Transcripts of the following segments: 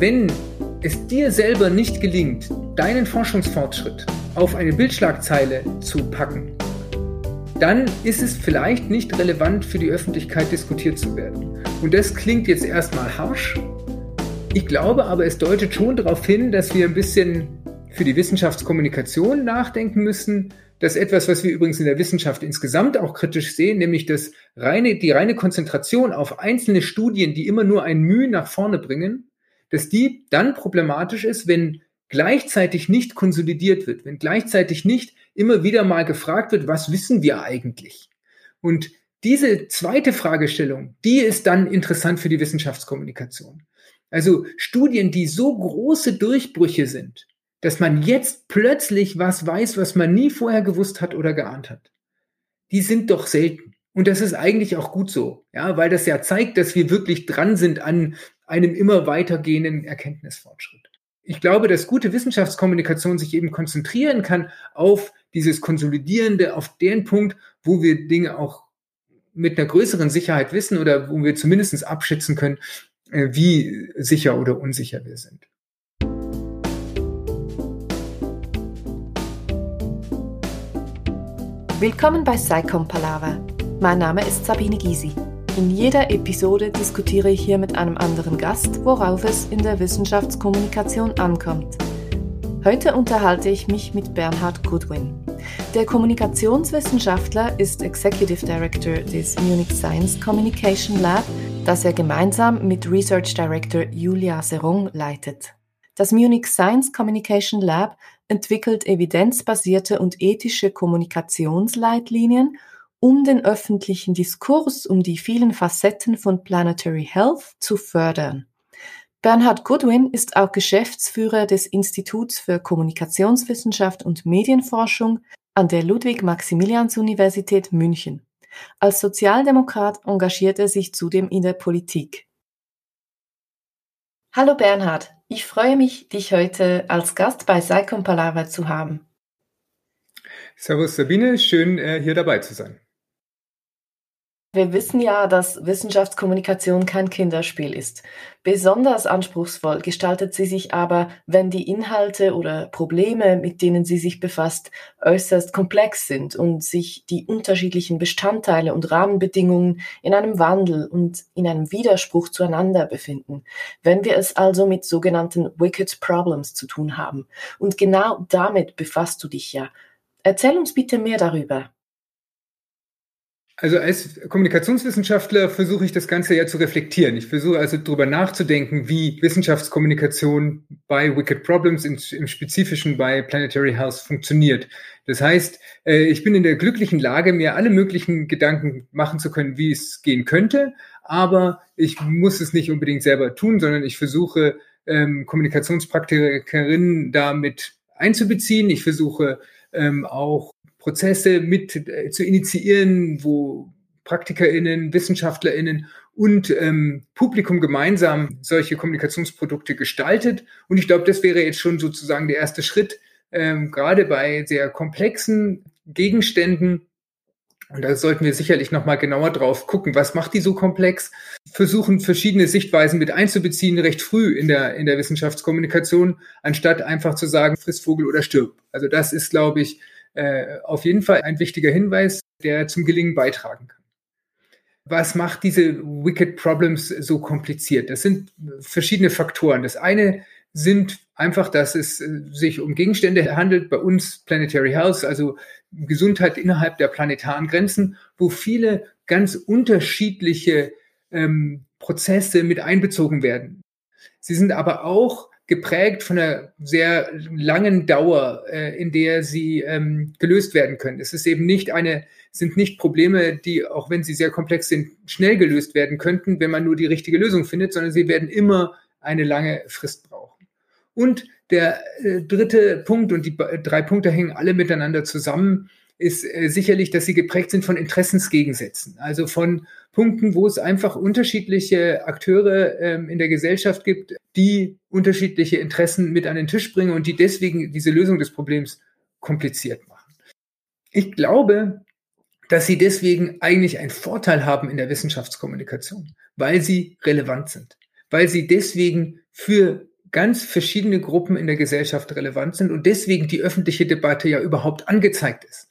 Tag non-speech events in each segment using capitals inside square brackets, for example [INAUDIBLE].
wenn es dir selber nicht gelingt, deinen Forschungsfortschritt auf eine Bildschlagzeile zu packen, dann ist es vielleicht nicht relevant für die Öffentlichkeit diskutiert zu werden. Und das klingt jetzt erstmal harsch. Ich glaube aber, es deutet schon darauf hin, dass wir ein bisschen für die Wissenschaftskommunikation nachdenken müssen. dass etwas, was wir übrigens in der Wissenschaft insgesamt auch kritisch sehen, nämlich das reine, die reine Konzentration auf einzelne Studien, die immer nur ein Mühe nach vorne bringen, dass die dann problematisch ist, wenn gleichzeitig nicht konsolidiert wird, wenn gleichzeitig nicht immer wieder mal gefragt wird, was wissen wir eigentlich? Und diese zweite Fragestellung, die ist dann interessant für die Wissenschaftskommunikation. Also Studien, die so große Durchbrüche sind, dass man jetzt plötzlich was weiß, was man nie vorher gewusst hat oder geahnt hat. Die sind doch selten. Und das ist eigentlich auch gut so, ja, weil das ja zeigt, dass wir wirklich dran sind an einem immer weitergehenden Erkenntnisfortschritt. Ich glaube, dass gute Wissenschaftskommunikation sich eben konzentrieren kann auf dieses Konsolidierende, auf den Punkt, wo wir Dinge auch mit einer größeren Sicherheit wissen oder wo wir zumindest abschätzen können, äh, wie sicher oder unsicher wir sind. Willkommen bei Psychom Palaver. Mein Name ist Sabine Gysi. In jeder Episode diskutiere ich hier mit einem anderen Gast, worauf es in der Wissenschaftskommunikation ankommt. Heute unterhalte ich mich mit Bernhard Goodwin. Der Kommunikationswissenschaftler ist Executive Director des Munich Science Communication Lab, das er gemeinsam mit Research Director Julia Serong leitet. Das Munich Science Communication Lab entwickelt evidenzbasierte und ethische Kommunikationsleitlinien, um den öffentlichen Diskurs um die vielen Facetten von Planetary Health zu fördern. Bernhard Goodwin ist auch Geschäftsführer des Instituts für Kommunikationswissenschaft und Medienforschung an der Ludwig-Maximilians-Universität München. Als Sozialdemokrat engagiert er sich zudem in der Politik. Hallo Bernhard, ich freue mich, dich heute als Gast bei Saikon Palaver zu haben. Servus Sabine, schön äh, hier dabei zu sein. Wir wissen ja, dass Wissenschaftskommunikation kein Kinderspiel ist. Besonders anspruchsvoll gestaltet sie sich aber, wenn die Inhalte oder Probleme, mit denen sie sich befasst, äußerst komplex sind und sich die unterschiedlichen Bestandteile und Rahmenbedingungen in einem Wandel und in einem Widerspruch zueinander befinden. Wenn wir es also mit sogenannten Wicked Problems zu tun haben. Und genau damit befasst du dich ja. Erzähl uns bitte mehr darüber. Also als Kommunikationswissenschaftler versuche ich das Ganze ja zu reflektieren. Ich versuche also darüber nachzudenken, wie Wissenschaftskommunikation bei Wicked Problems, im Spezifischen bei Planetary Health funktioniert. Das heißt, äh, ich bin in der glücklichen Lage, mir alle möglichen Gedanken machen zu können, wie es gehen könnte, aber ich muss es nicht unbedingt selber tun, sondern ich versuche, ähm, Kommunikationspraktikerinnen damit einzubeziehen. Ich versuche ähm, auch Prozesse mit äh, zu initiieren, wo PraktikerInnen, WissenschaftlerInnen und ähm, Publikum gemeinsam solche Kommunikationsprodukte gestaltet. Und ich glaube, das wäre jetzt schon sozusagen der erste Schritt, ähm, gerade bei sehr komplexen Gegenständen. Und da sollten wir sicherlich nochmal genauer drauf gucken, was macht die so komplex? Versuchen, verschiedene Sichtweisen mit einzubeziehen, recht früh in der, in der Wissenschaftskommunikation, anstatt einfach zu sagen, friss Vogel oder stirb. Also das ist, glaube ich, äh, auf jeden Fall ein wichtiger Hinweis, der zum Gelingen beitragen kann. Was macht diese Wicked Problems so kompliziert? Das sind verschiedene Faktoren. Das eine sind einfach, dass es äh, sich um Gegenstände handelt, bei uns Planetary Health, also Gesundheit innerhalb der planetaren Grenzen, wo viele ganz unterschiedliche ähm, Prozesse mit einbezogen werden. Sie sind aber auch geprägt von einer sehr langen Dauer, äh, in der sie ähm, gelöst werden können. Es ist eben nicht eine, sind nicht Probleme, die, auch wenn sie sehr komplex sind, schnell gelöst werden könnten, wenn man nur die richtige Lösung findet, sondern sie werden immer eine lange Frist brauchen. Und der äh, dritte Punkt, und die drei Punkte hängen alle miteinander zusammen, ist äh, sicherlich, dass sie geprägt sind von Interessensgegensätzen, also von Punkten, wo es einfach unterschiedliche Akteure ähm, in der Gesellschaft gibt, die unterschiedliche Interessen mit an den Tisch bringen und die deswegen diese Lösung des Problems kompliziert machen. Ich glaube, dass sie deswegen eigentlich einen Vorteil haben in der Wissenschaftskommunikation, weil sie relevant sind, weil sie deswegen für ganz verschiedene Gruppen in der Gesellschaft relevant sind und deswegen die öffentliche Debatte ja überhaupt angezeigt ist.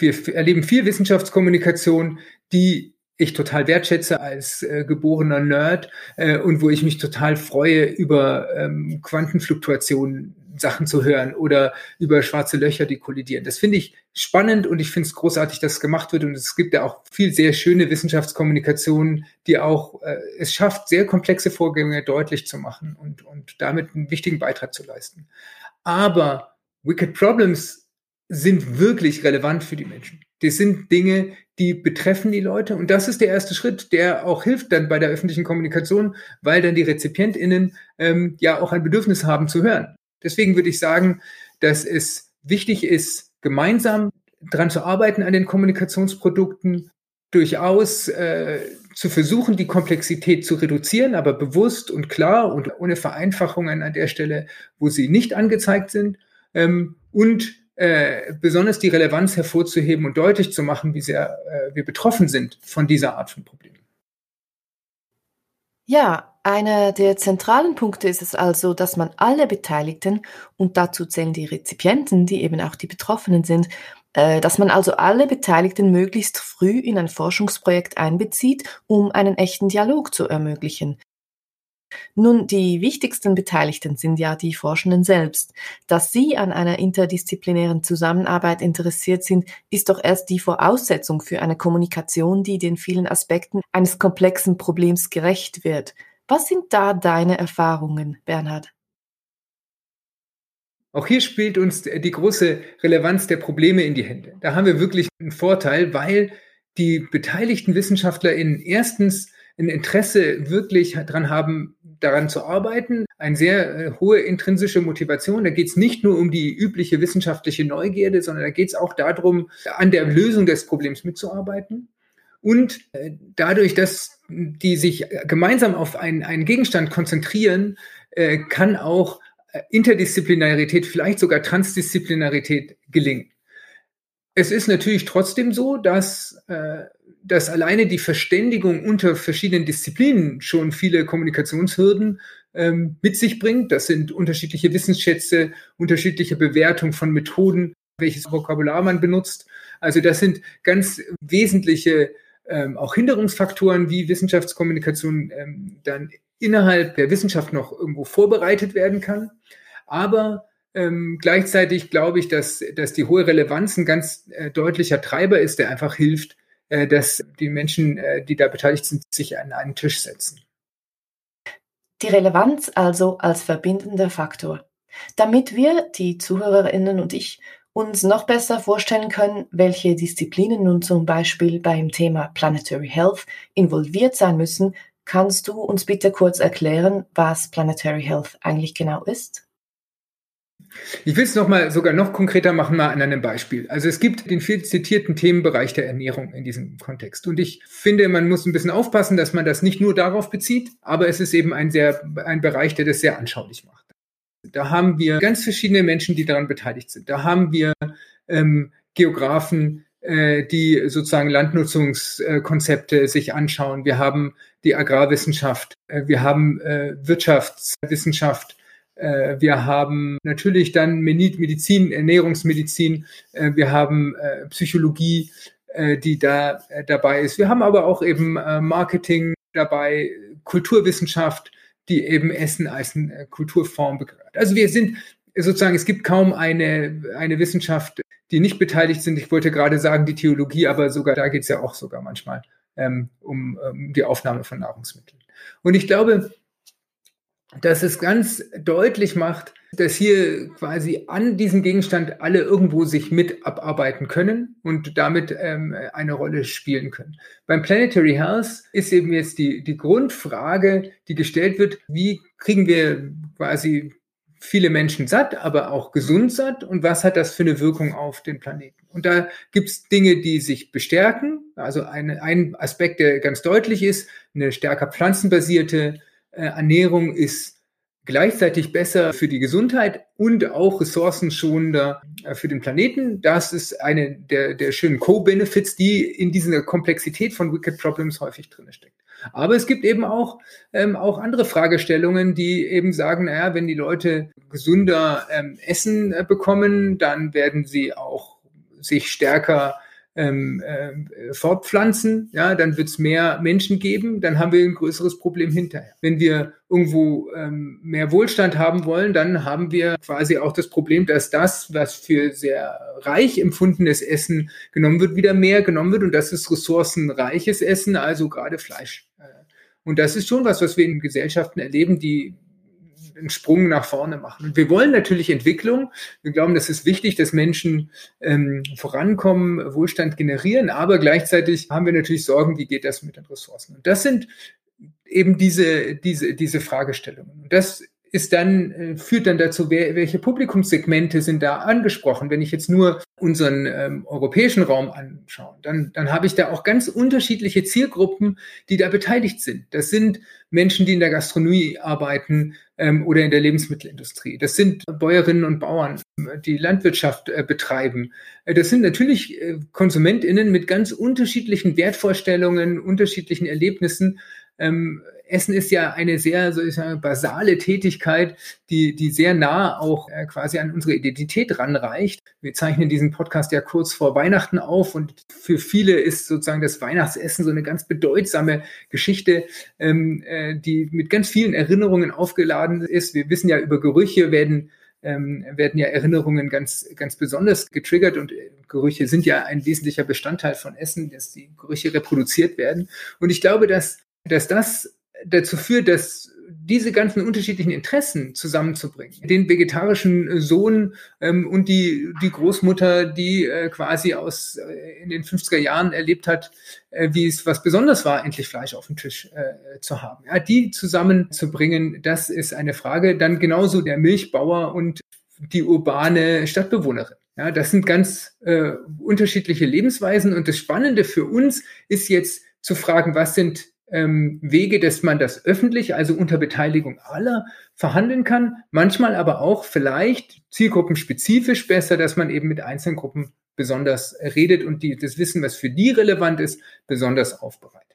Wir erleben viel Wissenschaftskommunikation, die ich total wertschätze als äh, geborener Nerd äh, und wo ich mich total freue, über ähm, Quantenfluktuationen Sachen zu hören oder über schwarze Löcher, die kollidieren. Das finde ich spannend und ich finde es großartig, dass es gemacht wird. Und es gibt ja auch viel sehr schöne Wissenschaftskommunikation, die auch äh, es schafft, sehr komplexe Vorgänge deutlich zu machen und, und damit einen wichtigen Beitrag zu leisten. Aber Wicked Problems sind wirklich relevant für die Menschen. Das sind Dinge, die betreffen die Leute. Und das ist der erste Schritt, der auch hilft dann bei der öffentlichen Kommunikation, weil dann die RezipientInnen ähm, ja auch ein Bedürfnis haben zu hören. Deswegen würde ich sagen, dass es wichtig ist, gemeinsam dran zu arbeiten an den Kommunikationsprodukten, durchaus äh, zu versuchen, die Komplexität zu reduzieren, aber bewusst und klar und ohne Vereinfachungen an der Stelle, wo sie nicht angezeigt sind. Ähm, und äh, besonders die Relevanz hervorzuheben und deutlich zu machen, wie sehr äh, wir betroffen sind von dieser Art von Problemen. Ja, einer der zentralen Punkte ist es also, dass man alle Beteiligten, und dazu zählen die Rezipienten, die eben auch die Betroffenen sind, äh, dass man also alle Beteiligten möglichst früh in ein Forschungsprojekt einbezieht, um einen echten Dialog zu ermöglichen. Nun, die wichtigsten Beteiligten sind ja die Forschenden selbst. Dass sie an einer interdisziplinären Zusammenarbeit interessiert sind, ist doch erst die Voraussetzung für eine Kommunikation, die den vielen Aspekten eines komplexen Problems gerecht wird. Was sind da deine Erfahrungen, Bernhard? Auch hier spielt uns die große Relevanz der Probleme in die Hände. Da haben wir wirklich einen Vorteil, weil die beteiligten WissenschaftlerInnen erstens ein Interesse wirklich daran haben, daran zu arbeiten, eine sehr äh, hohe intrinsische Motivation. Da geht es nicht nur um die übliche wissenschaftliche Neugierde, sondern da geht es auch darum, an der Lösung des Problems mitzuarbeiten. Und äh, dadurch, dass die sich gemeinsam auf einen, einen Gegenstand konzentrieren, äh, kann auch Interdisziplinarität, vielleicht sogar Transdisziplinarität gelingen. Es ist natürlich trotzdem so, dass dass alleine die Verständigung unter verschiedenen Disziplinen schon viele Kommunikationshürden ähm, mit sich bringt. Das sind unterschiedliche Wissensschätze, unterschiedliche Bewertung von Methoden, welches Vokabular man benutzt. Also das sind ganz wesentliche ähm, auch Hinderungsfaktoren, wie Wissenschaftskommunikation ähm, dann innerhalb der Wissenschaft noch irgendwo vorbereitet werden kann. Aber ähm, gleichzeitig glaube ich, dass, dass die hohe Relevanz ein ganz äh, deutlicher Treiber ist, der einfach hilft, dass die Menschen, äh, die da beteiligt sind, sich an einen Tisch setzen. Die Relevanz also als verbindender Faktor. Damit wir, die Zuhörerinnen und ich, uns noch besser vorstellen können, welche Disziplinen nun zum Beispiel beim Thema Planetary Health involviert sein müssen, kannst du uns bitte kurz erklären, was Planetary Health eigentlich genau ist? Ich will es noch mal sogar noch konkreter machen, mal an einem Beispiel. Also es gibt den viel zitierten Themenbereich der Ernährung in diesem Kontext. Und ich finde, man muss ein bisschen aufpassen, dass man das nicht nur darauf bezieht, aber es ist eben ein sehr, ein Bereich, der das sehr anschaulich macht. Da haben wir ganz verschiedene Menschen, die daran beteiligt sind. Da haben wir ähm, Geografen, äh, die sozusagen Landnutzungskonzepte sich anschauen. Wir haben die Agrarwissenschaft, äh, wir haben äh, Wirtschaftswissenschaft, wir haben natürlich dann Medizin, Ernährungsmedizin, äh, wir haben äh, Psychologie, die da dabei ist. Wir haben aber auch eben Marketing dabei, Kulturwissenschaft, die eben Essen als Kulturform begreift. Also wir sind sozusagen, es gibt kaum eine, eine Wissenschaft, die nicht beteiligt sind. Ich wollte gerade sagen, die Theologie, aber sogar da geht es ja auch sogar manchmal ähm, um, um die Aufnahme von Nahrungsmitteln. Und ich glaube, dass es ganz deutlich macht, dass hier quasi an diesem Gegenstand alle irgendwo sich mit abarbeiten können und damit ähm, eine Rolle spielen können. Beim Planetary Health ist eben jetzt die, die Grundfrage, die gestellt wird, wie kriegen wir quasi viele Menschen satt, aber auch gesund satt und was hat das für eine Wirkung auf den Planeten? Und da gibt's Dinge, die sich bestärken. Also eine, ein Aspekt, der ganz deutlich ist, eine stärker pflanzenbasierte Ernährung ist gleichzeitig besser für die Gesundheit und auch ressourcenschonender äh, für den Planeten. Das ist eine der, der schönen Co-Benefits, die in dieser Komplexität von Wicked Problems häufig drin steckt. Aber es gibt eben auch, ähm, auch andere Fragestellungen, die eben sagen, naja, wenn die Leute gesünder ähm, Essen äh, bekommen, dann werden sie auch sich stärker ähm, äh, fortpflanzen, ja, dann wird es mehr Menschen geben, dann haben wir ein größeres Problem hinterher. Wenn wir irgendwo ähm, mehr Wohlstand haben wollen, dann haben wir quasi auch das Problem, dass das, was für sehr reich empfundenes Essen genommen wird, wieder mehr genommen wird und das ist ressourcenreiches Essen, also gerade Fleisch. Äh, und das ist schon was, was wir in Gesellschaften erleben, die einen Sprung nach vorne machen. Und wir wollen natürlich Entwicklung. Wir glauben, das ist wichtig, dass Menschen ähm, vorankommen, Wohlstand generieren, aber gleichzeitig haben wir natürlich Sorgen, wie geht das mit den Ressourcen. Und das sind eben diese, diese, diese Fragestellungen. Und das ist dann, äh, führt dann dazu, wer, welche Publikumssegmente sind da angesprochen. Wenn ich jetzt nur unseren ähm, europäischen Raum anschaue, dann, dann habe ich da auch ganz unterschiedliche Zielgruppen, die da beteiligt sind. Das sind Menschen, die in der Gastronomie arbeiten ähm, oder in der Lebensmittelindustrie. Das sind Bäuerinnen und Bauern, die Landwirtschaft äh, betreiben. Äh, das sind natürlich äh, KonsumentInnen mit ganz unterschiedlichen Wertvorstellungen, unterschiedlichen Erlebnissen. Ähm, Essen ist ja eine sehr, so ich sagen, basale Tätigkeit, die, die sehr nah auch äh, quasi an unsere Identität ranreicht. Wir zeichnen diesen Podcast ja kurz vor Weihnachten auf und für viele ist sozusagen das Weihnachtsessen so eine ganz bedeutsame Geschichte, ähm, äh, die mit ganz vielen Erinnerungen aufgeladen ist. Wir wissen ja, über Gerüche werden ähm, werden ja Erinnerungen ganz, ganz besonders getriggert und äh, Gerüche sind ja ein wesentlicher Bestandteil von Essen, dass die Gerüche reproduziert werden. Und ich glaube, dass, dass das dazu führt, dass diese ganzen unterschiedlichen Interessen zusammenzubringen. Den vegetarischen Sohn ähm, und die, die Großmutter, die äh, quasi aus äh, in den 50er Jahren erlebt hat, äh, wie es was besonders war, endlich Fleisch auf dem Tisch äh, zu haben. Ja, die zusammenzubringen, das ist eine Frage. Dann genauso der Milchbauer und die urbane Stadtbewohnerin. Ja, das sind ganz äh, unterschiedliche Lebensweisen und das Spannende für uns ist jetzt zu fragen, was sind ähm, Wege, dass man das öffentlich, also unter Beteiligung aller, verhandeln kann. Manchmal aber auch vielleicht zielgruppenspezifisch besser, dass man eben mit einzelnen Gruppen besonders redet und die, das Wissen, was für die relevant ist, besonders aufbereitet.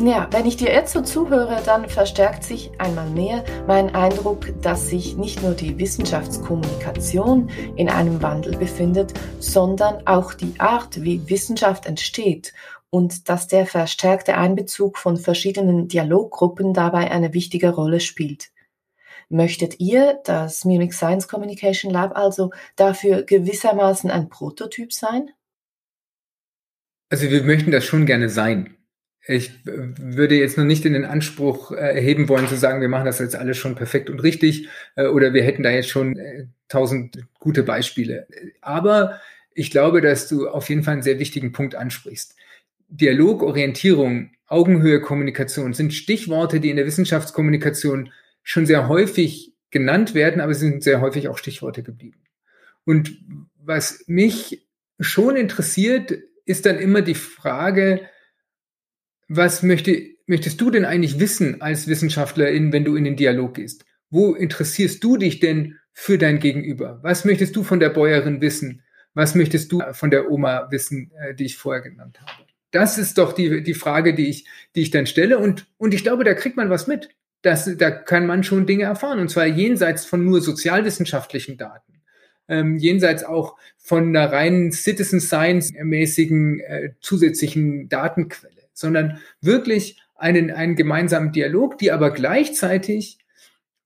Ja, wenn ich dir jetzt so zuhöre, dann verstärkt sich einmal mehr mein Eindruck, dass sich nicht nur die Wissenschaftskommunikation in einem Wandel befindet, sondern auch die Art, wie Wissenschaft entsteht und dass der verstärkte Einbezug von verschiedenen Dialoggruppen dabei eine wichtige Rolle spielt. Möchtet ihr, das Mimic Science Communication Lab, also dafür gewissermaßen ein Prototyp sein? Also wir möchten das schon gerne sein. Ich würde jetzt noch nicht in den Anspruch äh, erheben wollen zu sagen, wir machen das jetzt alles schon perfekt und richtig äh, oder wir hätten da jetzt schon äh, tausend gute Beispiele. Aber ich glaube, dass du auf jeden Fall einen sehr wichtigen Punkt ansprichst. Dialog, Orientierung, Augenhöhe, Kommunikation sind Stichworte, die in der Wissenschaftskommunikation schon sehr häufig genannt werden, aber sie sind sehr häufig auch Stichworte geblieben. Und was mich schon interessiert, ist dann immer die Frage, was möchte, möchtest du denn eigentlich wissen als Wissenschaftlerin, wenn du in den Dialog gehst? Wo interessierst du dich denn für dein Gegenüber? Was möchtest du von der Bäuerin wissen? Was möchtest du von der Oma wissen, äh, die ich vorher genannt habe? Das ist doch die, die Frage, die ich, die ich dann stelle. Und, und ich glaube, da kriegt man was mit. Das, da kann man schon Dinge erfahren. Und zwar jenseits von nur sozialwissenschaftlichen Daten. Ähm, jenseits auch von einer reinen Citizen Science mäßigen äh, zusätzlichen Datenquelle sondern wirklich einen, einen gemeinsamen Dialog, die aber gleichzeitig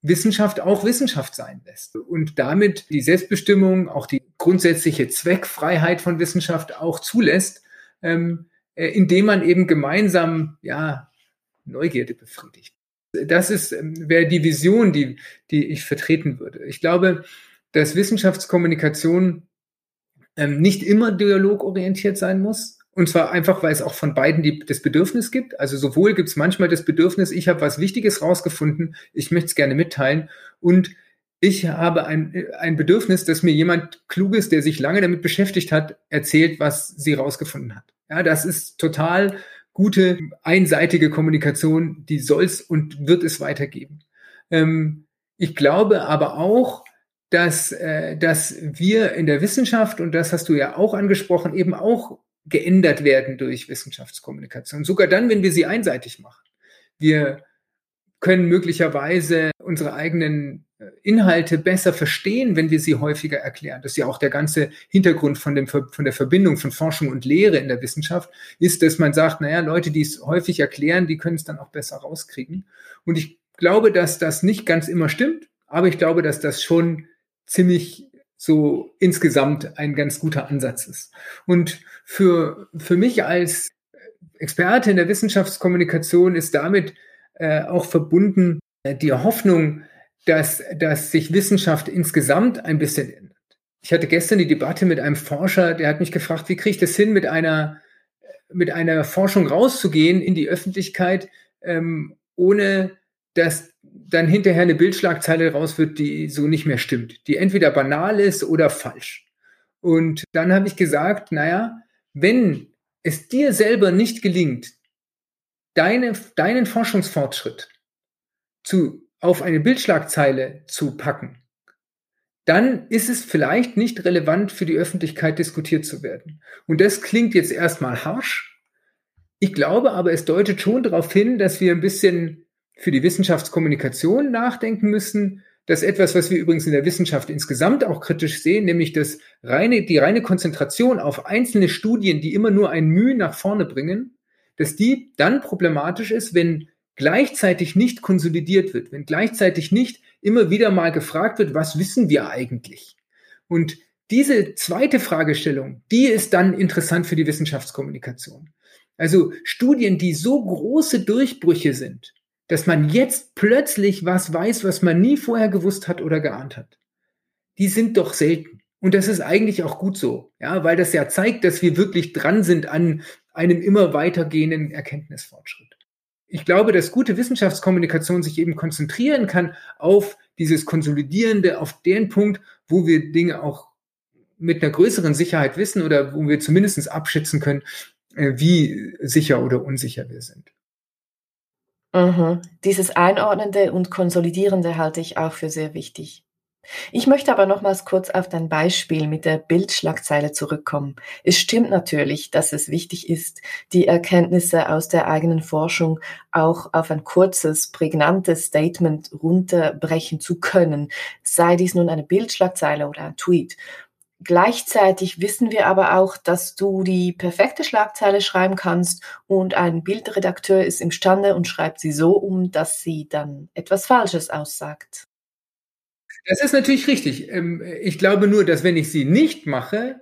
Wissenschaft auch Wissenschaft sein lässt und damit die Selbstbestimmung, auch die grundsätzliche Zweckfreiheit von Wissenschaft auch zulässt, ähm, äh, indem man eben gemeinsam ja Neugierde befriedigt. Das ist ähm, wäre die Vision, die die ich vertreten würde. Ich glaube, dass Wissenschaftskommunikation ähm, nicht immer dialogorientiert sein muss, und zwar einfach, weil es auch von beiden die, das Bedürfnis gibt. Also sowohl gibt es manchmal das Bedürfnis, ich habe was Wichtiges rausgefunden, ich möchte es gerne mitteilen. Und ich habe ein, ein Bedürfnis, dass mir jemand Kluges, der sich lange damit beschäftigt hat, erzählt, was sie rausgefunden hat. Ja, das ist total gute, einseitige Kommunikation, die soll es und wird es weitergeben. Ähm, ich glaube aber auch, dass, äh, dass wir in der Wissenschaft, und das hast du ja auch angesprochen, eben auch geändert werden durch Wissenschaftskommunikation. Sogar dann, wenn wir sie einseitig machen. Wir können möglicherweise unsere eigenen äh, Inhalte besser verstehen, wenn wir sie häufiger erklären. Das ist ja auch der ganze Hintergrund von, dem, von der Verbindung von Forschung und Lehre in der Wissenschaft, ist, dass man sagt, naja, Leute, die es häufig erklären, die können es dann auch besser rauskriegen. Und ich glaube, dass das nicht ganz immer stimmt, aber ich glaube, dass das schon ziemlich so insgesamt ein ganz guter Ansatz ist. Und für, für mich als Experte in der Wissenschaftskommunikation ist damit äh, auch verbunden äh, die Hoffnung, dass, dass sich Wissenschaft insgesamt ein bisschen ändert. Ich hatte gestern die Debatte mit einem Forscher, der hat mich gefragt, wie kriege ich das hin, mit einer, mit einer Forschung rauszugehen in die Öffentlichkeit, ähm, ohne dass dann hinterher eine Bildschlagzeile raus wird, die so nicht mehr stimmt, die entweder banal ist oder falsch. Und dann habe ich gesagt, naja, wenn es dir selber nicht gelingt, deine, deinen Forschungsfortschritt zu, auf eine Bildschlagzeile zu packen, dann ist es vielleicht nicht relevant für die Öffentlichkeit diskutiert zu werden. Und das klingt jetzt erstmal harsch. Ich glaube aber, es deutet schon darauf hin, dass wir ein bisschen für die Wissenschaftskommunikation nachdenken müssen. dass etwas, was wir übrigens in der Wissenschaft insgesamt auch kritisch sehen, nämlich das reine, die reine Konzentration auf einzelne Studien, die immer nur ein Mühe nach vorne bringen, dass die dann problematisch ist, wenn gleichzeitig nicht konsolidiert wird, wenn gleichzeitig nicht immer wieder mal gefragt wird, was wissen wir eigentlich? Und diese zweite Fragestellung, die ist dann interessant für die Wissenschaftskommunikation. Also Studien, die so große Durchbrüche sind, dass man jetzt plötzlich was weiß, was man nie vorher gewusst hat oder geahnt hat. Die sind doch selten. Und das ist eigentlich auch gut so, ja, weil das ja zeigt, dass wir wirklich dran sind an einem immer weitergehenden Erkenntnisfortschritt. Ich glaube, dass gute Wissenschaftskommunikation sich eben konzentrieren kann auf dieses Konsolidierende, auf den Punkt, wo wir Dinge auch mit einer größeren Sicherheit wissen oder wo wir zumindest abschätzen können, äh, wie sicher oder unsicher wir sind. Mhm. Dieses Einordnende und Konsolidierende halte ich auch für sehr wichtig. Ich möchte aber nochmals kurz auf dein Beispiel mit der Bildschlagzeile zurückkommen. Es stimmt natürlich, dass es wichtig ist, die Erkenntnisse aus der eigenen Forschung auch auf ein kurzes, prägnantes Statement runterbrechen zu können, sei dies nun eine Bildschlagzeile oder ein Tweet. Gleichzeitig wissen wir aber auch, dass du die perfekte Schlagzeile schreiben kannst und ein Bildredakteur ist imstande und schreibt sie so um, dass sie dann etwas Falsches aussagt. Das ist natürlich richtig. Ähm, ich glaube nur, dass wenn ich sie nicht mache,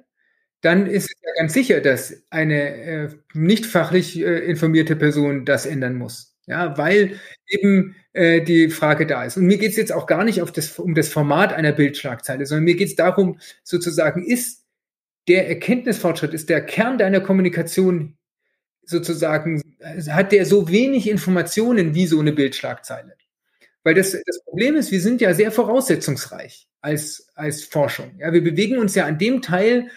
dann ist ganz sicher, dass eine äh, nicht fachlich äh, informierte Person das ändern muss. Ja, weil eben äh, die Frage da ist. Und mir geht es jetzt auch gar nicht auf das, um das Format einer Bildschlagzeile, sondern mir geht es darum, sozusagen, ist der Erkenntnisfortschritt, ist der Kern deiner Kommunikation sozusagen, hat der so wenig Informationen wie so eine Bildschlagzeile? Weil das, das Problem ist, wir sind ja sehr voraussetzungsreich als, als Forschung. Ja, wir bewegen uns ja an dem Teil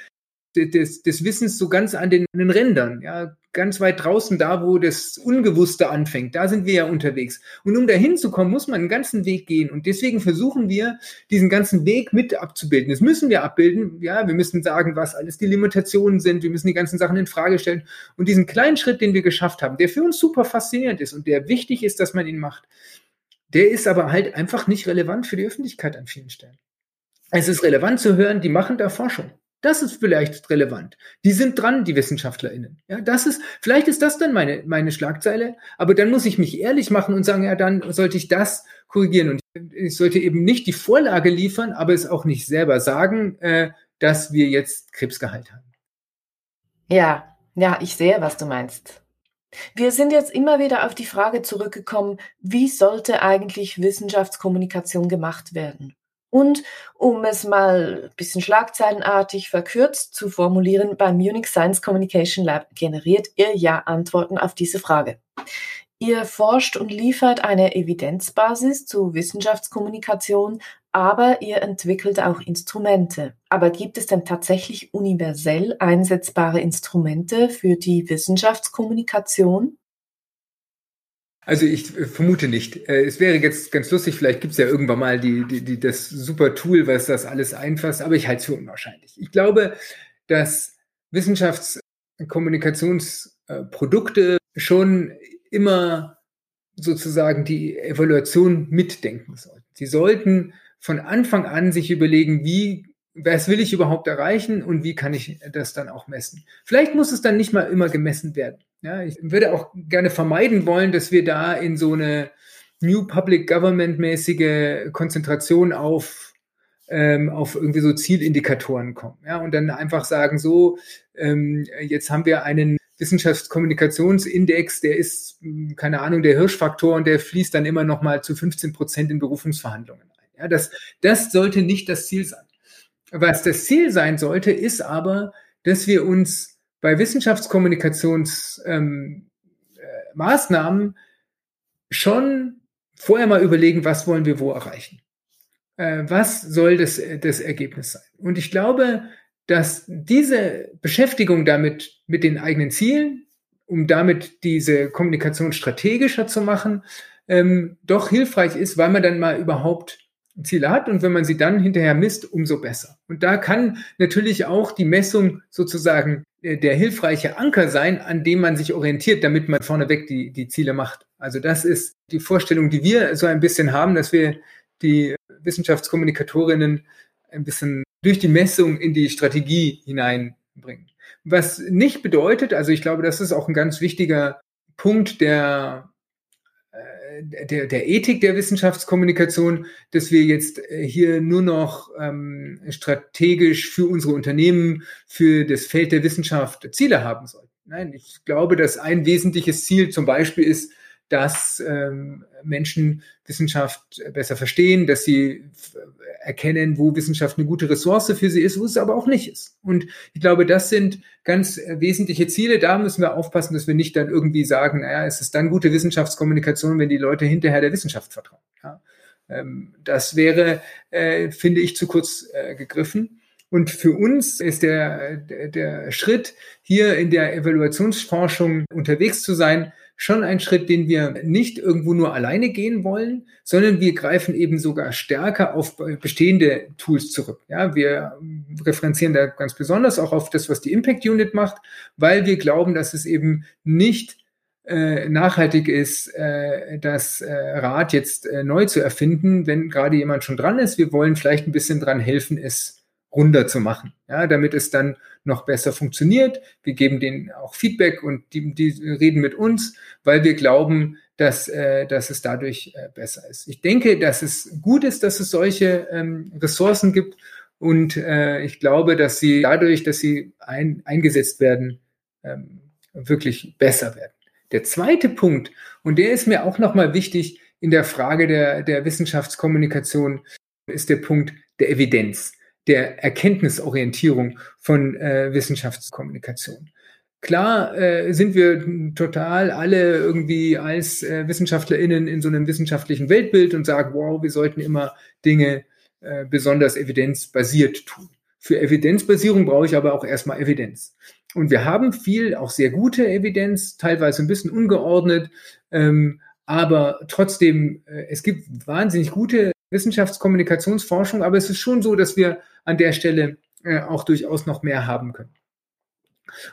des, des Wissens so ganz an den, an den Rändern, ja, ganz weit draußen, da wo das Ungewusste anfängt, da sind wir ja unterwegs. Und um dahin zu kommen, muss man einen ganzen Weg gehen. Und deswegen versuchen wir, diesen ganzen Weg mit abzubilden. Das müssen wir abbilden. Ja, wir müssen sagen, was alles die Limitationen sind. Wir müssen die ganzen Sachen in Frage stellen. Und diesen kleinen Schritt, den wir geschafft haben, der für uns super faszinierend ist und der wichtig ist, dass man ihn macht, der ist aber halt einfach nicht relevant für die Öffentlichkeit an vielen Stellen. Es ist relevant zu hören, die machen da Forschung. Das ist vielleicht relevant. Die sind dran, die WissenschaftlerInnen. Ja, das ist, vielleicht ist das dann meine, meine Schlagzeile, aber dann muss ich mich ehrlich machen und sagen, ja, dann sollte ich das korrigieren. Und ich sollte eben nicht die Vorlage liefern, aber es auch nicht selber sagen, äh, dass wir jetzt Krebsgehalt haben. Ja, ja, ich sehe, was du meinst. Wir sind jetzt immer wieder auf die Frage zurückgekommen, wie sollte eigentlich Wissenschaftskommunikation gemacht werden? Und um es mal ein bisschen schlagzeilenartig verkürzt zu formulieren, beim Munich Science Communication Lab generiert ihr ja Antworten auf diese Frage. Ihr forscht und liefert eine Evidenzbasis zu Wissenschaftskommunikation, aber ihr entwickelt auch Instrumente. Aber gibt es denn tatsächlich universell einsetzbare Instrumente für die Wissenschaftskommunikation? Also ich äh, vermute nicht. Äh, es wäre jetzt ganz lustig, vielleicht gibt es ja irgendwann mal die, die, die, das super Tool, was das alles einfasst, aber ich halte es für unwahrscheinlich. Ich glaube, dass Wissenschafts Wissenschaftskommunikationsprodukte schon immer sozusagen die Evaluation mitdenken sollten. Sie sollten von Anfang an sich überlegen, wie was will ich überhaupt erreichen und wie kann ich das dann auch messen? Vielleicht muss es dann nicht mal immer gemessen werden. Ja, ich würde auch gerne vermeiden wollen, dass wir da in so eine New Public Government mäßige Konzentration auf ähm, auf irgendwie so Zielindikatoren kommen. Ja, und dann einfach sagen so, ähm, jetzt haben wir einen Wissenschaftskommunikationsindex, der ist, hm, keine Ahnung, der Hirschfaktor und der fließt dann immer noch mal zu 15 Prozent in Berufungsverhandlungen ein. Ja, das, das sollte nicht das Ziel sein. Was das Ziel sein sollte, ist aber, dass wir uns bei Wissenschaftskommunikationsmaßnahmen ähm, äh, schon vorher mal überlegen, was wollen wir wo erreichen. Äh, was soll das, das Ergebnis sein? Und ich glaube, dass diese Beschäftigung damit, mit den eigenen Zielen, um damit diese Kommunikation strategischer zu machen, ähm, doch hilfreich ist, weil man dann mal überhaupt Ziele hat und wenn man sie dann hinterher misst, umso besser. Und da kann natürlich auch die Messung sozusagen äh, der hilfreiche Anker sein, an dem man sich orientiert, damit man vorneweg die, die Ziele macht. Also das ist die Vorstellung, die wir so ein bisschen haben, dass wir die Wissenschaftskommunikatorinnen ein bisschen durch die Messung in die Strategie hineinbringen. Was nicht bedeutet, also ich glaube, das ist auch ein ganz wichtiger Punkt, der der, der Ethik der Wissenschaftskommunikation, dass wir jetzt äh, hier nur noch ähm, strategisch für unsere Unternehmen, für das Feld der Wissenschaft Ziele haben sollten. Nein, ich glaube, dass ein wesentliches Ziel zum Beispiel ist, dass ähm, Menschen Wissenschaft besser verstehen, dass sie erkennen, wo Wissenschaft eine gute Ressource für sie ist, wo es aber auch nicht ist. Und ich glaube, das sind ganz wesentliche Ziele. Da müssen wir aufpassen, dass wir nicht dann irgendwie sagen, naja, es ist dann gute Wissenschaftskommunikation, wenn die Leute hinterher der Wissenschaft vertrauen. Ja, ähm, das wäre, äh, finde ich, zu kurz äh, gegriffen. Und für uns ist der, der, der Schritt, hier in der Evaluationsforschung unterwegs zu sein, schon ein Schritt, den wir nicht irgendwo nur alleine gehen wollen, sondern wir greifen eben sogar stärker auf bestehende Tools zurück. Ja, wir referenzieren da ganz besonders auch auf das, was die Impact Unit macht, weil wir glauben, dass es eben nicht äh, nachhaltig ist, äh, das äh, Rad jetzt neu zu erfinden, wenn gerade jemand schon dran ist. Wir wollen vielleicht ein bisschen dran helfen, es runder zu machen, ja, damit es dann noch besser funktioniert. Wir geben denen auch Feedback und die, die reden mit uns, weil wir glauben, dass, äh, dass es dadurch äh, besser ist. Ich denke, dass es gut ist, dass es solche ähm, Ressourcen gibt und äh, ich glaube, dass sie dadurch, dass sie ein, eingesetzt werden, ähm, wirklich besser werden. Der zweite Punkt, und der ist mir auch nochmal wichtig in der Frage der, der Wissenschaftskommunikation, ist der Punkt der Evidenz der Erkenntnisorientierung von äh, Wissenschaftskommunikation. Klar äh, sind wir total alle irgendwie als äh, WissenschaftlerInnen in so einem wissenschaftlichen Weltbild und sagen, wow, wir sollten immer Dinge äh, besonders evidenzbasiert tun. Für Evidenzbasierung brauche ich aber auch erstmal Evidenz. Und wir haben viel, auch sehr gute Evidenz, teilweise ein bisschen ungeordnet, ähm, aber trotzdem, äh, es gibt wahnsinnig gute Wissenschaftskommunikationsforschung, aber es ist schon so, dass wir an der Stelle äh, auch durchaus noch mehr haben können.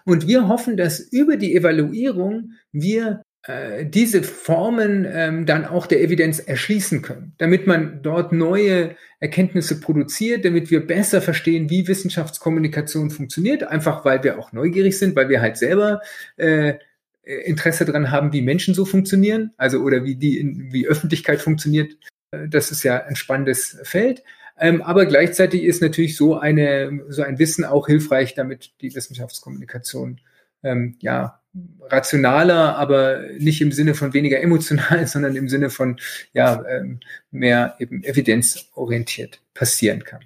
Und wir hoffen, dass über die Evaluierung wir äh, diese Formen ähm, dann auch der Evidenz erschließen können, damit man dort neue Erkenntnisse produziert, damit wir besser verstehen, wie Wissenschaftskommunikation funktioniert, einfach weil wir auch neugierig sind, weil wir halt selber äh, Interesse daran haben, wie Menschen so funktionieren, also oder wie die, wie Öffentlichkeit funktioniert. Äh, das ist ja ein spannendes Feld. Ähm, aber gleichzeitig ist natürlich so eine, so ein Wissen auch hilfreich, damit die Wissenschaftskommunikation ähm, ja rationaler, aber nicht im Sinne von weniger emotional, [LAUGHS] sondern im Sinne von ja ähm, mehr eben evidenzorientiert passieren kann.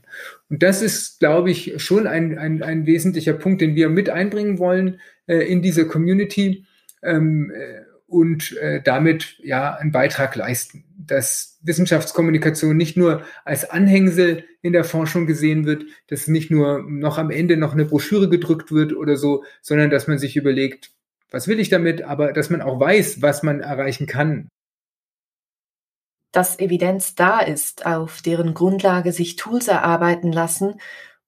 Und das ist, glaube ich, schon ein, ein, ein wesentlicher Punkt, den wir mit einbringen wollen äh, in diese Community. Ähm, äh, und äh, damit ja einen Beitrag leisten. Dass Wissenschaftskommunikation nicht nur als Anhängsel in der Forschung gesehen wird, dass nicht nur noch am Ende noch eine Broschüre gedrückt wird oder so, sondern dass man sich überlegt, was will ich damit, aber dass man auch weiß, was man erreichen kann. Dass Evidenz da ist, auf deren Grundlage sich Tools erarbeiten lassen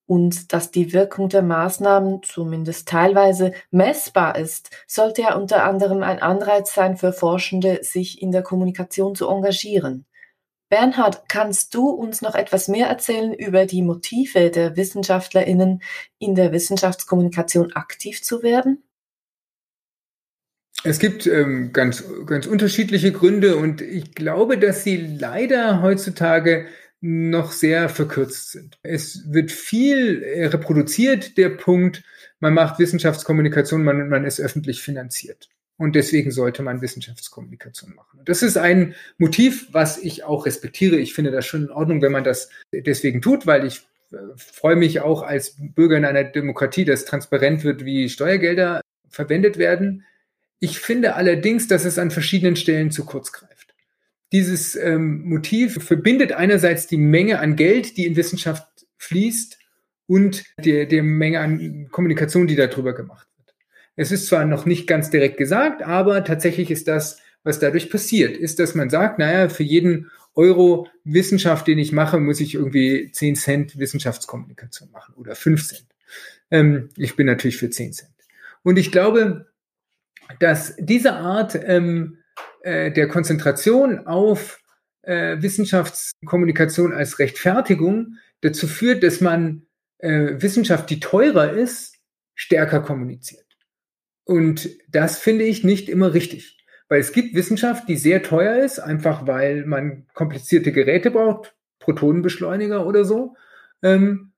und dass die Wirkung der Maßnahmen zumindest teilweise messbar ist, sollte ja unter anderem ein Anreiz sein für Forschende, sich in der Kommunikation zu engagieren. Bernhard, kannst du uns noch etwas mehr erzählen über die Motive der Wissenschaftlerinnen, in der Wissenschaftskommunikation aktiv zu werden? Es gibt ähm, ganz, ganz unterschiedliche Gründe und ich glaube, dass sie leider heutzutage noch sehr verkürzt sind. Es wird viel äh, reproduziert, der Punkt, man macht Wissenschaftskommunikation, man, man ist öffentlich finanziert. Und deswegen sollte man Wissenschaftskommunikation machen. Das ist ein Motiv, was ich auch respektiere. Ich finde das schon in Ordnung, wenn man das deswegen tut, weil ich äh, freue mich auch als Bürger in einer Demokratie, dass transparent wird, wie Steuergelder verwendet werden. Ich finde allerdings, dass es an verschiedenen Stellen zu kurz greift. Dieses ähm, Motiv verbindet einerseits die Menge an Geld, die in Wissenschaft fließt, und der, der Menge an Kommunikation, die darüber gemacht es ist zwar noch nicht ganz direkt gesagt, aber tatsächlich ist das, was dadurch passiert, ist, dass man sagt, naja, für jeden Euro Wissenschaft, den ich mache, muss ich irgendwie 10 Cent Wissenschaftskommunikation machen oder 5 Cent. Ähm, ich bin natürlich für 10 Cent. Und ich glaube, dass diese Art ähm, äh, der Konzentration auf äh, Wissenschaftskommunikation als Rechtfertigung dazu führt, dass man äh, Wissenschaft, die teurer ist, stärker kommuniziert. Und das finde ich nicht immer richtig. Weil es gibt Wissenschaft, die sehr teuer ist, einfach weil man komplizierte Geräte braucht, Protonenbeschleuniger oder so. Ähm,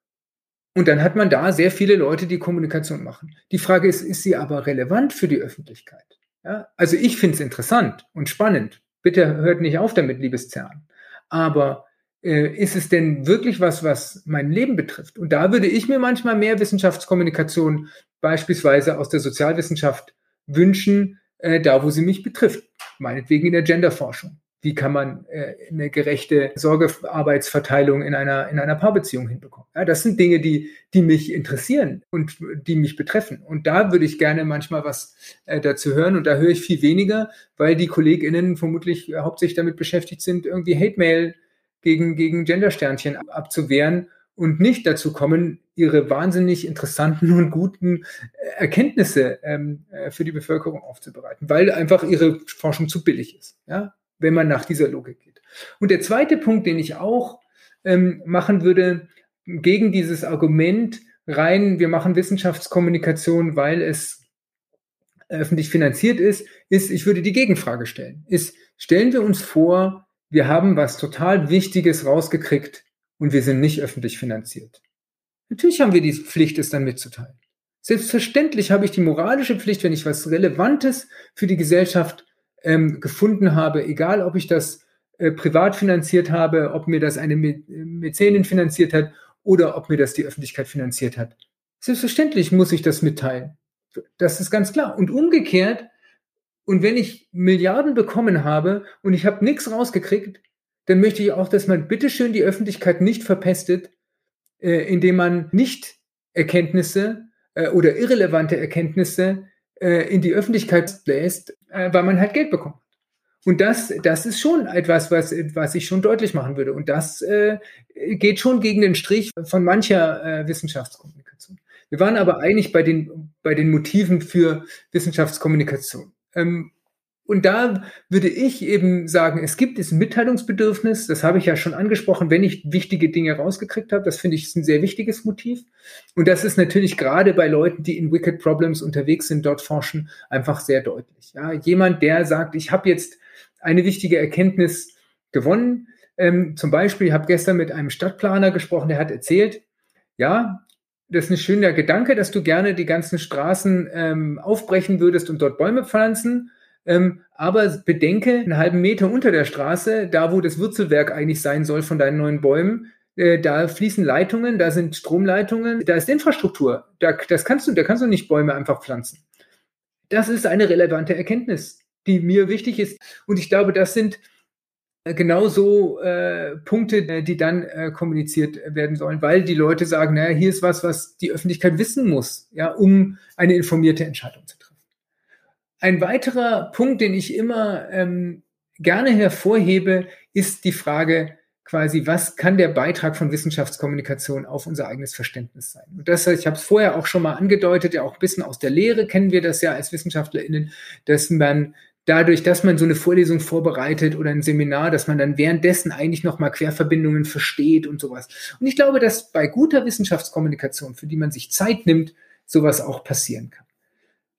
und dann hat man da sehr viele Leute, die Kommunikation machen. Die Frage ist, ist sie aber relevant für die Öffentlichkeit? Ja? Also ich finde es interessant und spannend. Bitte hört nicht auf damit, liebes CERN. Aber äh, ist es denn wirklich was, was mein Leben betrifft? Und da würde ich mir manchmal mehr Wissenschaftskommunikation beispielsweise aus der Sozialwissenschaft wünschen, äh, da wo sie mich betrifft. Meinetwegen in der Genderforschung. Wie kann man äh, eine gerechte Sorgearbeitsverteilung in einer, in einer Paarbeziehung hinbekommen? Ja, das sind Dinge, die, die mich interessieren und die mich betreffen. Und da würde ich gerne manchmal was äh, dazu hören. Und da höre ich viel weniger, weil die KollegInnen vermutlich hauptsächlich damit beschäftigt sind, irgendwie Hate-Mail gegen, gegen Gendersternchen abzuwehren und nicht dazu kommen, ihre wahnsinnig interessanten und guten äh, Erkenntnisse ähm, äh, für die Bevölkerung aufzubereiten, weil einfach ihre Forschung zu billig ist, ja, wenn man nach dieser Logik geht. Und der zweite Punkt, den ich auch ähm, machen würde, gegen dieses Argument rein, wir machen Wissenschaftskommunikation, weil es öffentlich finanziert ist, ist, ich würde die Gegenfrage stellen, ist, stellen wir uns vor, wir haben was total Wichtiges rausgekriegt und wir sind nicht öffentlich finanziert. Natürlich haben wir die Pflicht, es dann mitzuteilen. Selbstverständlich habe ich die moralische Pflicht, wenn ich was Relevantes für die Gesellschaft ähm, gefunden habe, egal ob ich das äh, privat finanziert habe, ob mir das eine Mäzenin finanziert hat oder ob mir das die Öffentlichkeit finanziert hat. Selbstverständlich muss ich das mitteilen. Das ist ganz klar. Und umgekehrt, und wenn ich Milliarden bekommen habe und ich habe nichts rausgekriegt, dann möchte ich auch, dass man bitteschön die Öffentlichkeit nicht verpestet, äh, indem man nicht Erkenntnisse äh, oder irrelevante Erkenntnisse äh, in die Öffentlichkeit bläst, äh, weil man halt Geld bekommt. Und das, das ist schon etwas, was, was ich schon deutlich machen würde. Und das äh, geht schon gegen den Strich von mancher äh, Wissenschaftskommunikation. Wir waren aber einig bei den, bei den Motiven für Wissenschaftskommunikation. Ähm, und da würde ich eben sagen, es gibt dieses Mitteilungsbedürfnis, das habe ich ja schon angesprochen, wenn ich wichtige Dinge rausgekriegt habe, das finde ich ein sehr wichtiges Motiv. Und das ist natürlich gerade bei Leuten, die in Wicked Problems unterwegs sind, dort forschen, einfach sehr deutlich. Ja, jemand, der sagt, ich habe jetzt eine wichtige Erkenntnis gewonnen, ähm, zum Beispiel, ich habe gestern mit einem Stadtplaner gesprochen, der hat erzählt, ja, das ist ein schöner Gedanke, dass du gerne die ganzen Straßen ähm, aufbrechen würdest und dort Bäume pflanzen. Ähm, aber bedenke, einen halben Meter unter der Straße, da wo das Wurzelwerk eigentlich sein soll von deinen neuen Bäumen, äh, da fließen Leitungen, da sind Stromleitungen, da ist Infrastruktur. Da, das kannst du, da kannst du nicht Bäume einfach pflanzen. Das ist eine relevante Erkenntnis, die mir wichtig ist. Und ich glaube, das sind äh, genauso äh, Punkte, äh, die dann äh, kommuniziert werden sollen, weil die Leute sagen, naja, hier ist was, was die Öffentlichkeit wissen muss, ja, um eine informierte Entscheidung zu treffen. Ein weiterer Punkt, den ich immer ähm, gerne hervorhebe, ist die Frage quasi, was kann der Beitrag von Wissenschaftskommunikation auf unser eigenes Verständnis sein? Und das, ich habe es vorher auch schon mal angedeutet, ja auch ein bisschen aus der Lehre kennen wir das ja als WissenschaftlerInnen, dass man dadurch, dass man so eine Vorlesung vorbereitet oder ein Seminar, dass man dann währenddessen eigentlich nochmal Querverbindungen versteht und sowas. Und ich glaube, dass bei guter Wissenschaftskommunikation, für die man sich Zeit nimmt, sowas auch passieren kann.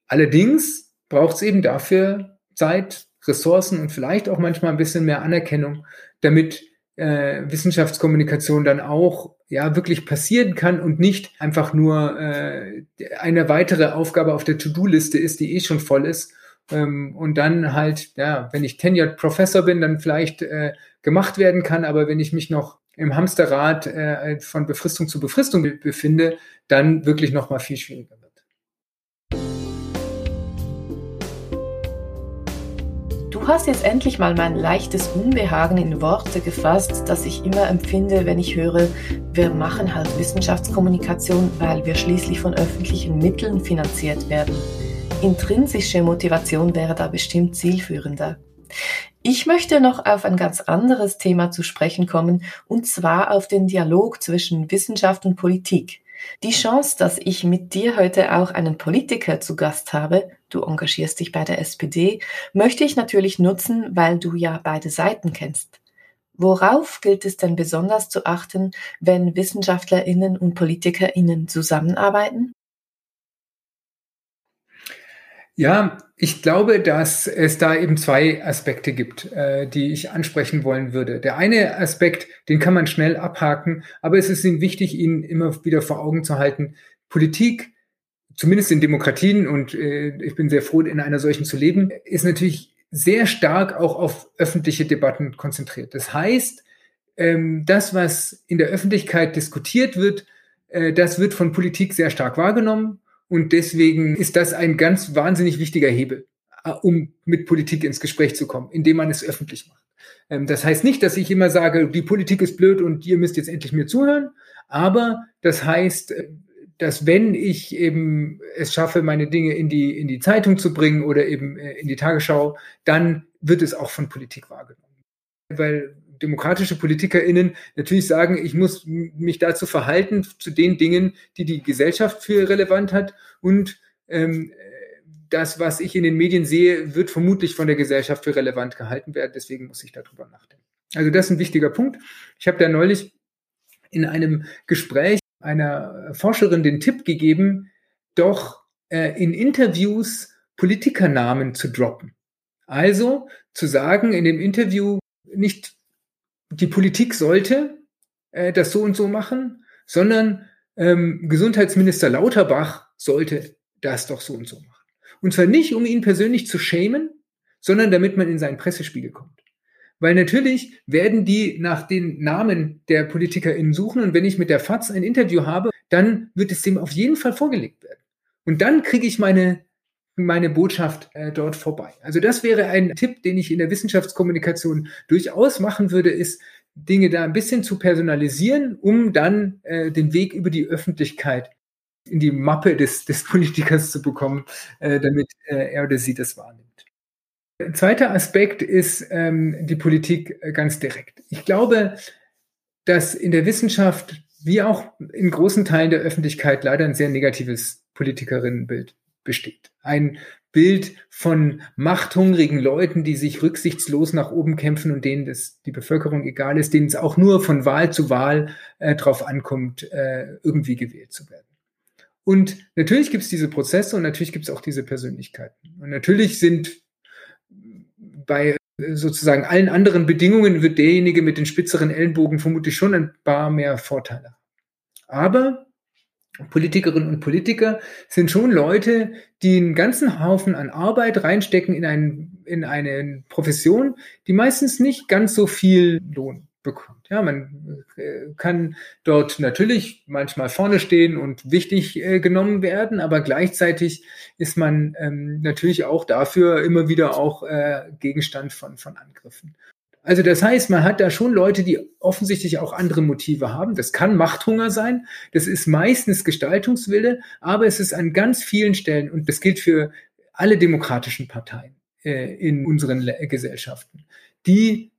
Allerdings braucht es eben dafür Zeit, Ressourcen und vielleicht auch manchmal ein bisschen mehr Anerkennung, damit äh, Wissenschaftskommunikation dann auch ja wirklich passieren kann und nicht einfach nur äh, eine weitere Aufgabe auf der To-Do-Liste ist, die eh schon voll ist. Ähm, und dann halt, ja, wenn ich Tenured Professor bin, dann vielleicht äh, gemacht werden kann, aber wenn ich mich noch im Hamsterrad äh, von Befristung zu Befristung befinde, dann wirklich noch mal viel schwieriger. Hast jetzt endlich mal mein leichtes Unbehagen in Worte gefasst, das ich immer empfinde, wenn ich höre, wir machen halt Wissenschaftskommunikation, weil wir schließlich von öffentlichen Mitteln finanziert werden. Intrinsische Motivation wäre da bestimmt zielführender. Ich möchte noch auf ein ganz anderes Thema zu sprechen kommen, und zwar auf den Dialog zwischen Wissenschaft und Politik. Die Chance, dass ich mit dir heute auch einen Politiker zu Gast habe, du engagierst dich bei der SPD, möchte ich natürlich nutzen, weil du ja beide Seiten kennst. Worauf gilt es denn besonders zu achten, wenn Wissenschaftlerinnen und Politikerinnen zusammenarbeiten? Ja, ich glaube, dass es da eben zwei Aspekte gibt, äh, die ich ansprechen wollen würde. Der eine Aspekt, den kann man schnell abhaken, aber es ist ihm wichtig, ihn immer wieder vor Augen zu halten. Politik, zumindest in Demokratien, und äh, ich bin sehr froh, in einer solchen zu leben, ist natürlich sehr stark auch auf öffentliche Debatten konzentriert. Das heißt, ähm, das, was in der Öffentlichkeit diskutiert wird, äh, das wird von Politik sehr stark wahrgenommen und deswegen ist das ein ganz wahnsinnig wichtiger Hebel, äh, um mit Politik ins Gespräch zu kommen, indem man es öffentlich macht. Ähm, das heißt nicht, dass ich immer sage, die Politik ist blöd und ihr müsst jetzt endlich mir zuhören, aber das heißt, äh, dass wenn ich eben es schaffe, meine Dinge in die, in die Zeitung zu bringen oder eben äh, in die Tagesschau, dann wird es auch von Politik wahrgenommen. Weil demokratische PolitikerInnen natürlich sagen, ich muss mich dazu verhalten, zu den Dingen, die die Gesellschaft für relevant hat und ähm, das, was ich in den Medien sehe, wird vermutlich von der Gesellschaft für relevant gehalten werden. Deswegen muss ich darüber nachdenken. Also das ist ein wichtiger Punkt. Ich habe da neulich in einem Gespräch einer Forscherin den Tipp gegeben, doch äh, in Interviews Politikernamen zu droppen. Also zu sagen in dem Interview nicht die Politik sollte äh, das so und so machen, sondern ähm, Gesundheitsminister Lauterbach sollte das doch so und so machen. Und zwar nicht, um ihn persönlich zu schämen, sondern damit man in seinen Pressespiegel kommt. Weil natürlich werden die nach den Namen der PolitikerInnen suchen und wenn ich mit der FAZ ein Interview habe, dann wird es dem auf jeden Fall vorgelegt werden. Und dann kriege ich meine meine Botschaft äh, dort vorbei. Also das wäre ein Tipp, den ich in der Wissenschaftskommunikation durchaus machen würde, ist Dinge da ein bisschen zu personalisieren, um dann äh, den Weg über die Öffentlichkeit in die Mappe des, des Politikers zu bekommen, äh, damit äh, er oder sie das wahrnimmt. Zweiter Aspekt ist ähm, die Politik äh, ganz direkt. Ich glaube, dass in der Wissenschaft wie auch in großen Teilen der Öffentlichkeit leider ein sehr negatives Politikerinnenbild besteht. Ein Bild von machthungrigen Leuten, die sich rücksichtslos nach oben kämpfen und denen das, die Bevölkerung egal ist, denen es auch nur von Wahl zu Wahl äh, drauf ankommt, äh, irgendwie gewählt zu werden. Und natürlich gibt es diese Prozesse und natürlich gibt es auch diese Persönlichkeiten. Und natürlich sind bei sozusagen allen anderen Bedingungen wird derjenige mit den spitzeren Ellenbogen vermutlich schon ein paar mehr Vorteile. Aber Politikerinnen und Politiker sind schon Leute, die einen ganzen Haufen an Arbeit reinstecken in, ein, in eine Profession, die meistens nicht ganz so viel Lohn bekommt. Ja, man äh, kann dort natürlich manchmal vorne stehen und wichtig äh, genommen werden, aber gleichzeitig ist man ähm, natürlich auch dafür immer wieder auch äh, Gegenstand von, von Angriffen. Also das heißt, man hat da schon Leute, die offensichtlich auch andere Motive haben. Das kann Machthunger sein, das ist meistens Gestaltungswille, aber es ist an ganz vielen Stellen, und das gilt für alle demokratischen Parteien äh, in unseren Gesellschaften, die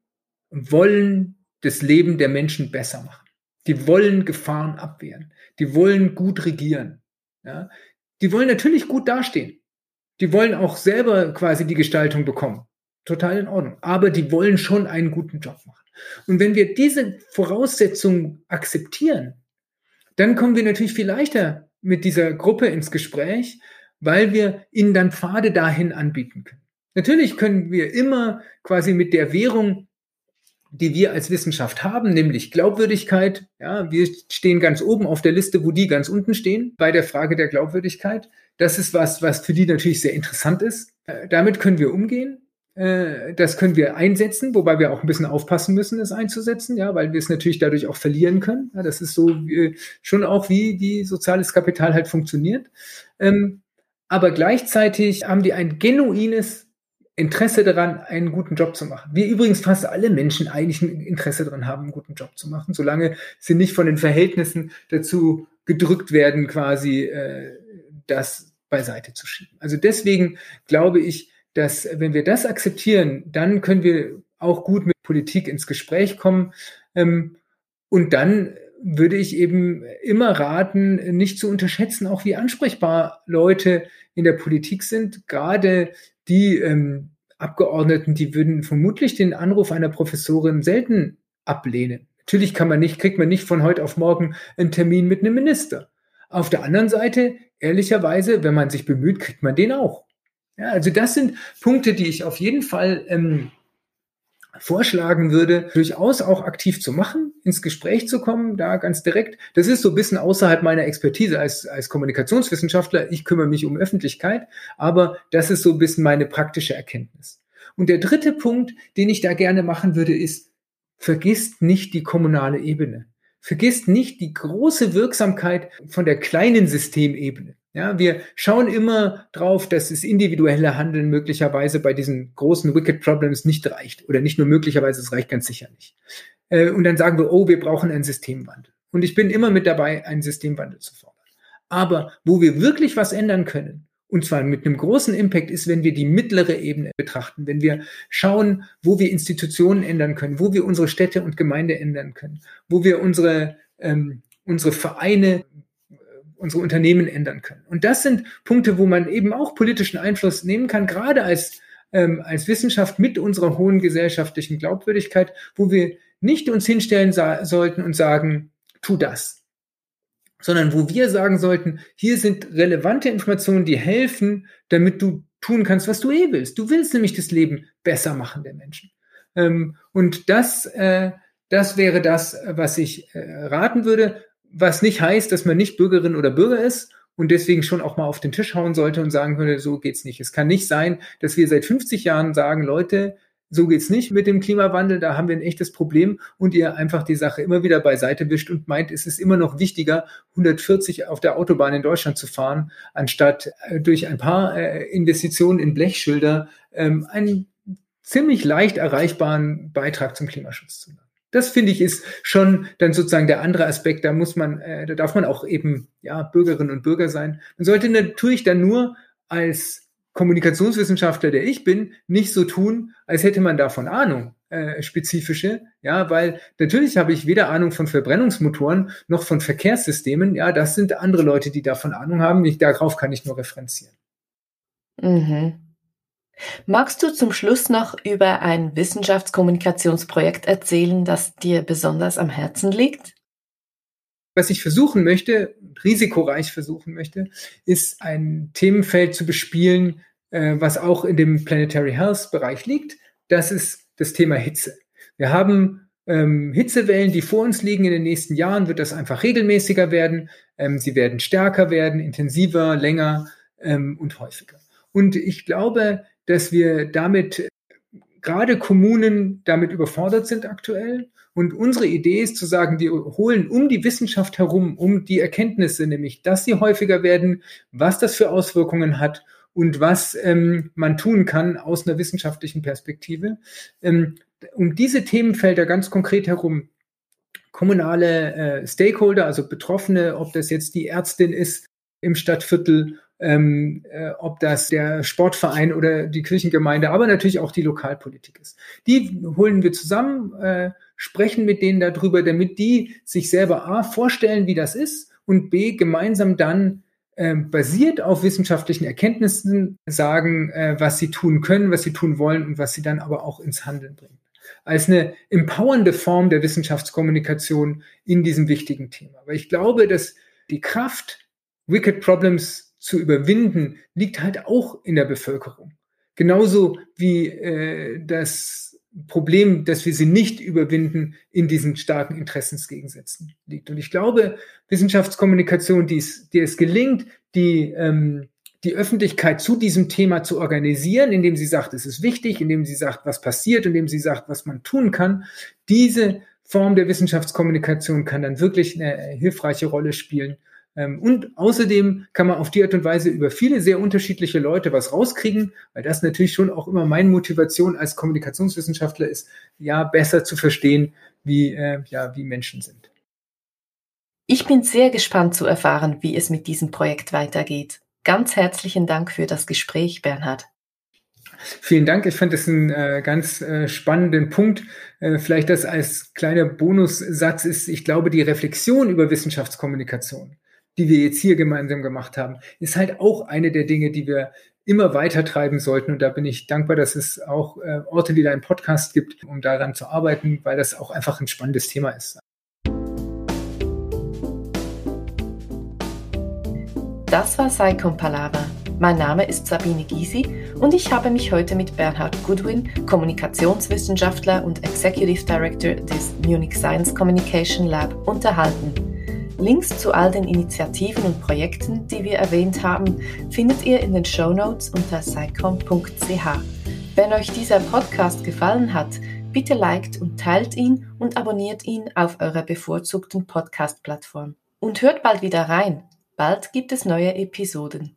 wollen das Leben der Menschen besser machen. Die wollen Gefahren abwehren. Die wollen gut regieren. Ja? Die wollen natürlich gut dastehen. Die wollen auch selber quasi die Gestaltung bekommen. Total in Ordnung. Aber die wollen schon einen guten Job machen. Und wenn wir diese Voraussetzungen akzeptieren, dann kommen wir natürlich viel leichter mit dieser Gruppe ins Gespräch, weil wir ihnen dann Pfade dahin anbieten können. Natürlich können wir immer quasi mit der Währung, die wir als Wissenschaft haben, nämlich Glaubwürdigkeit, ja, wir stehen ganz oben auf der Liste, wo die ganz unten stehen, bei der Frage der Glaubwürdigkeit. Das ist was, was für die natürlich sehr interessant ist. Äh, damit können wir umgehen. Äh, das können wir einsetzen, wobei wir auch ein bisschen aufpassen müssen, es einzusetzen, ja, weil wir es natürlich dadurch auch verlieren können. Ja, das ist so äh, schon auch wie, wie soziales Kapital halt funktioniert. Ähm, aber gleichzeitig haben die ein genuines Interesse daran, einen guten Job zu machen. Wie übrigens fast alle Menschen eigentlich ein Interesse daran haben, einen guten Job zu machen, solange sie nicht von den Verhältnissen dazu gedrückt werden, quasi äh, das beiseite zu schieben. Also deswegen glaube ich, dass wenn wir das akzeptieren, dann können wir auch gut mit Politik ins Gespräch kommen. Ähm, und dann würde ich eben immer raten, nicht zu unterschätzen, auch wie ansprechbar Leute in der Politik sind. Gerade die ähm, Abgeordneten, die würden vermutlich den Anruf einer Professorin selten ablehnen. Natürlich kann man nicht, kriegt man nicht von heute auf morgen einen Termin mit einem Minister. Auf der anderen Seite, ehrlicherweise, wenn man sich bemüht, kriegt man den auch. Ja, also das sind Punkte, die ich auf jeden Fall ähm, vorschlagen würde, durchaus auch aktiv zu machen, ins Gespräch zu kommen, da ganz direkt. Das ist so ein bisschen außerhalb meiner Expertise als, als Kommunikationswissenschaftler. Ich kümmere mich um Öffentlichkeit, aber das ist so ein bisschen meine praktische Erkenntnis. Und der dritte Punkt, den ich da gerne machen würde, ist, vergisst nicht die kommunale Ebene. Vergisst nicht die große Wirksamkeit von der kleinen Systemebene. Ja, wir schauen immer drauf, dass das individuelle Handeln möglicherweise bei diesen großen Wicked Problems nicht reicht. Oder nicht nur möglicherweise, es reicht ganz sicher nicht. Äh, und dann sagen wir, oh, wir brauchen einen Systemwandel. Und ich bin immer mit dabei, einen Systemwandel zu fordern. Aber wo wir wirklich was ändern können, und zwar mit einem großen Impact ist, wenn wir die mittlere Ebene betrachten, wenn wir schauen, wo wir Institutionen ändern können, wo wir unsere Städte und Gemeinde ändern können, wo wir unsere, ähm, unsere Vereine unsere Unternehmen ändern können. Und das sind Punkte, wo man eben auch politischen Einfluss nehmen kann, gerade als, ähm, als Wissenschaft mit unserer hohen gesellschaftlichen Glaubwürdigkeit, wo wir nicht uns hinstellen sollten und sagen, tu das, sondern wo wir sagen sollten, hier sind relevante Informationen, die helfen, damit du tun kannst, was du eh willst. Du willst nämlich das Leben besser machen der Menschen. Ähm, und das, äh, das wäre das, was ich äh, raten würde was nicht heißt, dass man nicht Bürgerin oder Bürger ist und deswegen schon auch mal auf den Tisch hauen sollte und sagen würde, so geht's nicht. Es kann nicht sein, dass wir seit 50 Jahren sagen, Leute, so geht's nicht mit dem Klimawandel, da haben wir ein echtes Problem und ihr einfach die Sache immer wieder beiseite wischt und meint, es ist immer noch wichtiger, 140 auf der Autobahn in Deutschland zu fahren, anstatt äh, durch ein paar äh, Investitionen in Blechschilder ähm, einen ziemlich leicht erreichbaren Beitrag zum Klimaschutz zu leisten. Das finde ich ist schon dann sozusagen der andere Aspekt. Da muss man, äh, da darf man auch eben ja Bürgerinnen und Bürger sein. Man sollte natürlich dann nur als Kommunikationswissenschaftler, der ich bin, nicht so tun, als hätte man davon Ahnung, äh, spezifische, ja, weil natürlich habe ich weder Ahnung von Verbrennungsmotoren noch von Verkehrssystemen. Ja, das sind andere Leute, die davon Ahnung haben. Ich, darauf kann ich nur referenzieren. Mhm. Magst du zum Schluss noch über ein Wissenschaftskommunikationsprojekt erzählen, das dir besonders am Herzen liegt? Was ich versuchen möchte, risikoreich versuchen möchte, ist ein Themenfeld zu bespielen, äh, was auch in dem Planetary Health Bereich liegt. Das ist das Thema Hitze. Wir haben ähm, Hitzewellen, die vor uns liegen. In den nächsten Jahren wird das einfach regelmäßiger werden. Ähm, sie werden stärker werden, intensiver, länger ähm, und häufiger. Und ich glaube, dass wir damit gerade Kommunen damit überfordert sind aktuell. Und unsere Idee ist zu sagen, die holen um die Wissenschaft herum, um die Erkenntnisse, nämlich, dass sie häufiger werden, was das für Auswirkungen hat und was ähm, man tun kann aus einer wissenschaftlichen Perspektive. Ähm, um diese Themenfelder ganz konkret herum kommunale äh, Stakeholder, also Betroffene, ob das jetzt die Ärztin ist im Stadtviertel ähm, äh, ob das der Sportverein oder die Kirchengemeinde, aber natürlich auch die Lokalpolitik ist. Die holen wir zusammen, äh, sprechen mit denen darüber, damit die sich selber A vorstellen, wie das ist und B gemeinsam dann äh, basiert auf wissenschaftlichen Erkenntnissen sagen, äh, was sie tun können, was sie tun wollen und was sie dann aber auch ins Handeln bringen. Als eine empowernde Form der Wissenschaftskommunikation in diesem wichtigen Thema. Aber ich glaube, dass die Kraft, Wicked Problems zu überwinden, liegt halt auch in der Bevölkerung. Genauso wie äh, das Problem, dass wir sie nicht überwinden, in diesen starken Interessensgegensätzen liegt. Und ich glaube, Wissenschaftskommunikation, die es, die es gelingt, die, ähm, die Öffentlichkeit zu diesem Thema zu organisieren, indem sie sagt, es ist wichtig, indem sie sagt, was passiert, indem sie sagt, was man tun kann, diese Form der Wissenschaftskommunikation kann dann wirklich eine hilfreiche Rolle spielen, und außerdem kann man auf die Art und Weise über viele sehr unterschiedliche Leute was rauskriegen, weil das natürlich schon auch immer meine Motivation als Kommunikationswissenschaftler ist, ja, besser zu verstehen, wie, äh, ja, wie Menschen sind. Ich bin sehr gespannt zu erfahren, wie es mit diesem Projekt weitergeht. Ganz herzlichen Dank für das Gespräch, Bernhard. Vielen Dank. Ich fand das einen äh, ganz äh, spannenden Punkt. Äh, vielleicht das als kleiner Bonussatz ist, ich glaube, die Reflexion über Wissenschaftskommunikation die wir jetzt hier gemeinsam gemacht haben, ist halt auch eine der Dinge, die wir immer weiter treiben sollten. Und da bin ich dankbar, dass es auch äh, Orte wie deinen Podcast gibt, um daran zu arbeiten, weil das auch einfach ein spannendes Thema ist. Das war Saicon Palaver. Mein Name ist Sabine Gysi und ich habe mich heute mit Bernhard Goodwin, Kommunikationswissenschaftler und Executive Director des Munich Science Communication Lab, unterhalten. Links zu all den Initiativen und Projekten, die wir erwähnt haben, findet ihr in den Show Notes unter psycom.ch. Wenn euch dieser Podcast gefallen hat, bitte liked und teilt ihn und abonniert ihn auf eurer bevorzugten Podcast-Plattform. Und hört bald wieder rein. Bald gibt es neue Episoden.